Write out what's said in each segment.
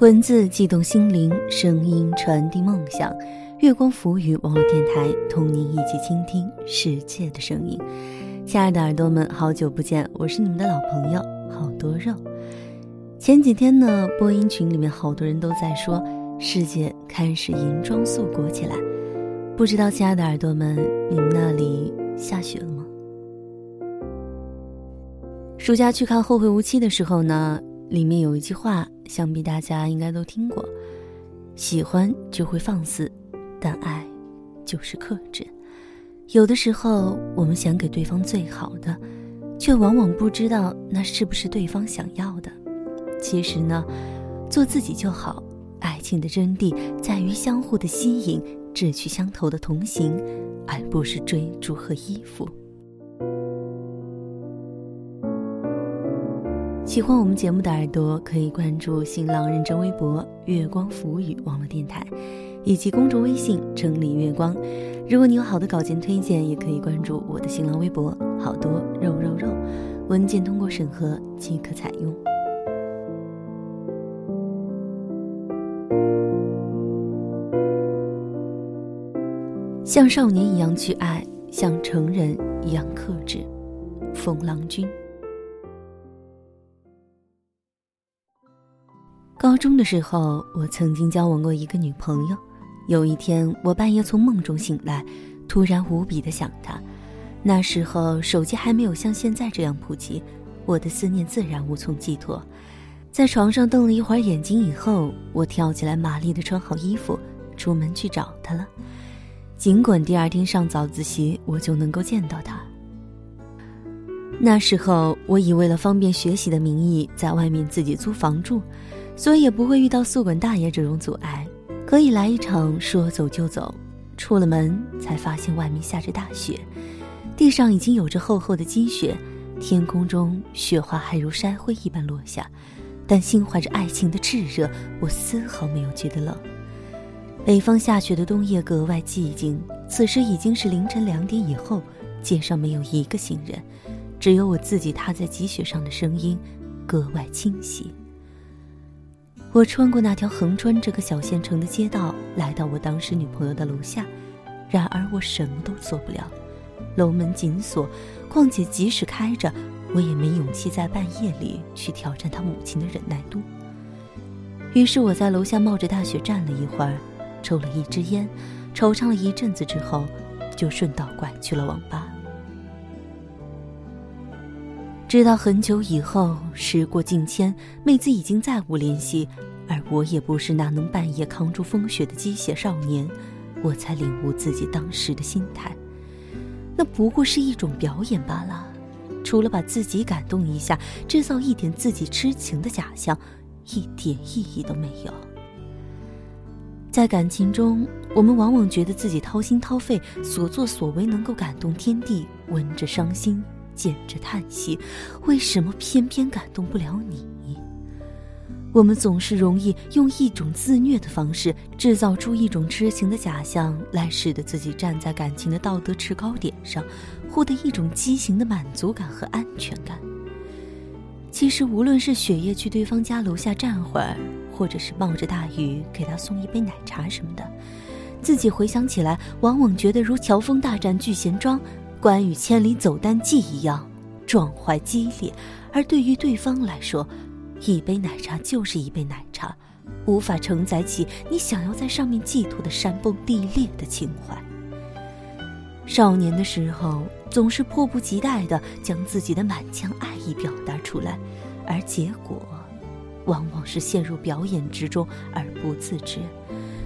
文字悸动心灵，声音传递梦想。月光浮语网络电台，同您一起倾听世界的声音。亲爱的耳朵们，好久不见，我是你们的老朋友好多肉。前几天呢，播音群里面好多人都在说，世界开始银装素裹起来。不知道亲爱的耳朵们，你们那里下雪了吗？暑假去看《后会无期》的时候呢？里面有一句话，想必大家应该都听过：喜欢就会放肆，但爱就是克制。有的时候，我们想给对方最好的，却往往不知道那是不是对方想要的。其实呢，做自己就好。爱情的真谛在于相互的吸引，志趣相投的同行，而不是追逐和依附。喜欢我们节目的耳朵，可以关注新浪认证微博“月光浮语”网络电台，以及公众微信“整理月光”。如果你有好的稿件推荐，也可以关注我的新浪微博“好多肉肉肉”，文件通过审核即可采用。像少年一样去爱，像成人一样克制。风郎君。高中的时候，我曾经交往过一个女朋友。有一天，我半夜从梦中醒来，突然无比的想她。那时候手机还没有像现在这样普及，我的思念自然无从寄托。在床上瞪了一会儿眼睛以后，我跳起来，麻利的穿好衣服，出门去找她了。尽管第二天上早自习，我就能够见到她。那时候，我以为了方便学习的名义，在外面自己租房住。所以也不会遇到宿管大爷这种阻碍，可以来一场说走就走。出了门才发现外面下着大雪，地上已经有着厚厚的积雪，天空中雪花还如筛灰一般落下。但心怀着爱情的炽热，我丝毫没有觉得冷。北方下雪的冬夜格外寂静，此时已经是凌晨两点以后，街上没有一个行人，只有我自己踏在积雪上的声音，格外清晰。我穿过那条横穿这个小县城的街道，来到我当时女朋友的楼下。然而我什么都做不了，楼门紧锁。况且即使开着，我也没勇气在半夜里去挑战他母亲的忍耐度。于是我在楼下冒着大雪站了一会儿，抽了一支烟，惆怅了一阵子之后，就顺道拐去了网吧。直到很久以后，时过境迁，妹子已经再无联系，而我也不是那能半夜扛住风雪的鸡血少年，我才领悟自己当时的心态，那不过是一种表演罢了，除了把自己感动一下，制造一点自己痴情的假象，一点意义都没有。在感情中，我们往往觉得自己掏心掏肺，所作所为能够感动天地，闻着伤心。见着叹息，为什么偏偏感动不了你？我们总是容易用一种自虐的方式，制造出一种痴情的假象，来使得自己站在感情的道德制高点上，获得一种畸形的满足感和安全感。其实，无论是雪夜去对方家楼下站会儿，或者是冒着大雨给他送一杯奶茶什么的，自己回想起来，往往觉得如乔峰大战聚贤庄。关羽千里走单骑一样壮怀激烈，而对于对方来说，一杯奶茶就是一杯奶茶，无法承载起你想要在上面寄托的山崩地裂的情怀。少年的时候，总是迫不及待地将自己的满腔爱意表达出来，而结果，往往是陷入表演之中而不自知，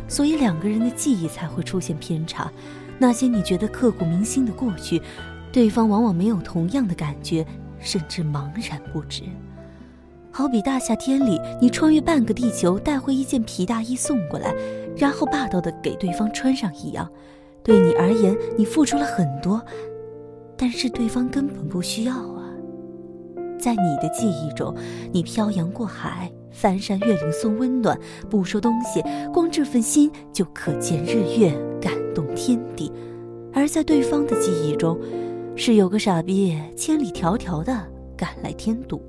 所以两个人的记忆才会出现偏差。那些你觉得刻骨铭心的过去，对方往往没有同样的感觉，甚至茫然不知。好比大夏天里，你穿越半个地球带回一件皮大衣送过来，然后霸道的给对方穿上一样。对你而言，你付出了很多，但是对方根本不需要啊。在你的记忆中，你漂洋过海，翻山越岭送温暖，不说东西，光这份心就可见日月感。动天地，而在对方的记忆中，是有个傻逼千里迢迢的赶来添堵。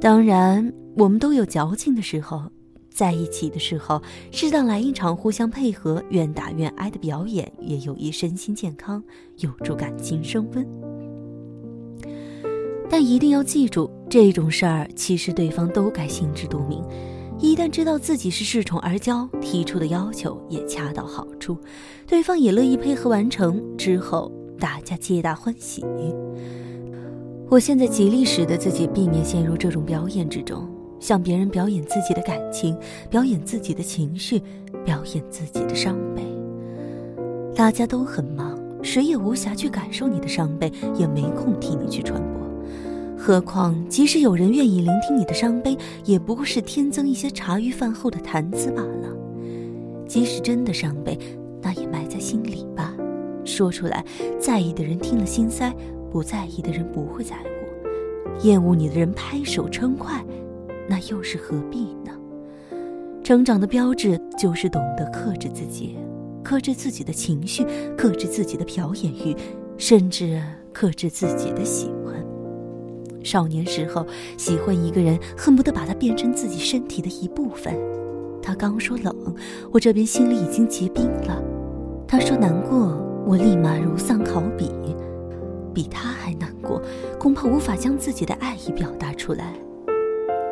当然，我们都有矫情的时候，在一起的时候，适当来一场互相配合、愿打愿挨的表演，也有益身心健康，有助感情升温。但一定要记住，这种事儿其实对方都该心知肚明。一旦知道自己是恃宠而骄，提出的要求也恰到好处，对方也乐意配合完成，之后大家皆大欢喜。我现在极力使得自己避免陷入这种表演之中，向别人表演自己的感情，表演自己的情绪，表演自己的伤悲。大家都很忙，谁也无暇去感受你的伤悲，也没空替你去传播。何况，即使有人愿意聆听你的伤悲，也不过是添增一些茶余饭后的谈资罢了。即使真的伤悲，那也埋在心里吧。说出来，在意的人听了心塞，不在意的人不会在乎。厌恶你的人拍手称快，那又是何必呢？成长的标志就是懂得克制自己，克制自己的情绪，克制自己的表演欲，甚至克制自己的喜。少年时候喜欢一个人，恨不得把他变成自己身体的一部分。他刚说冷，我这边心里已经结冰了。他说难过，我立马如丧考妣，比他还难过，恐怕无法将自己的爱意表达出来。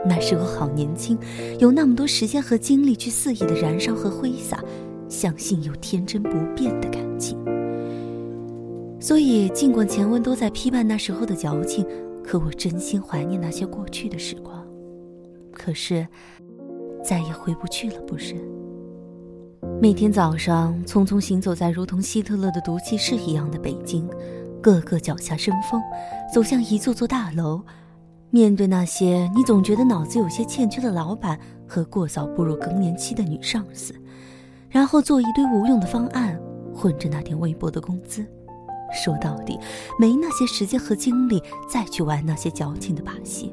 那时候好年轻，有那么多时间和精力去肆意的燃烧和挥洒，相信有天真不变的感情。所以，尽管前文都在批判那时候的矫情。可我真心怀念那些过去的时光，可是再也回不去了，不是？每天早上匆匆行走在如同希特勒的毒气室一样的北京，个个脚下生风，走向一座座大楼，面对那些你总觉得脑子有些欠缺的老板和过早步入更年期的女上司，然后做一堆无用的方案，混着那点微薄的工资。说到底，没那些时间和精力再去玩那些矫情的把戏。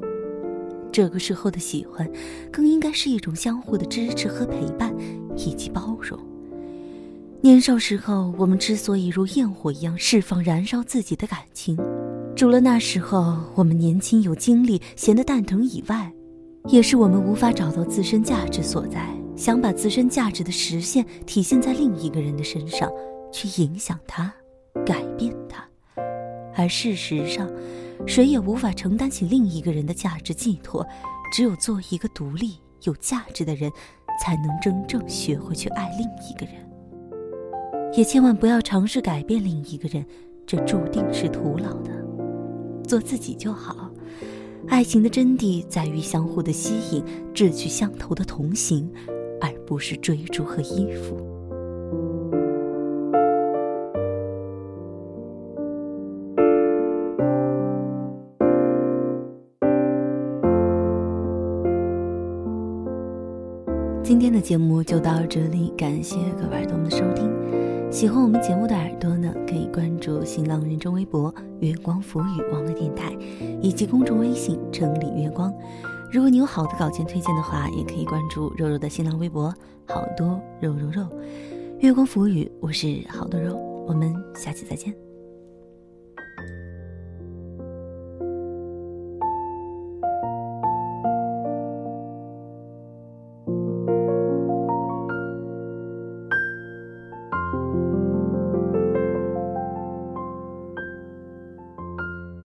这个时候的喜欢，更应该是一种相互的支持和陪伴，以及包容。年少时候，我们之所以如焰火一样释放、燃烧自己的感情，除了那时候我们年轻有精力、闲得蛋疼以外，也是我们无法找到自身价值所在，想把自身价值的实现体现在另一个人的身上，去影响他。改变他，而事实上，谁也无法承担起另一个人的价值寄托。只有做一个独立、有价值的人，才能真正学会去爱另一个人。也千万不要尝试改变另一个人，这注定是徒劳的。做自己就好。爱情的真谛在于相互的吸引，志趣相投的同行，而不是追逐和依附。今天的节目就到这里，感谢各位耳朵们的收听。喜欢我们节目的耳朵呢，可以关注新浪人中微博“月光浮语”网络电台，以及公众微信“城里月光”。如果你有好的稿件推荐的话，也可以关注肉肉的新浪微博“好多肉肉肉”。月光浮语，我是好多肉，我们下期再见。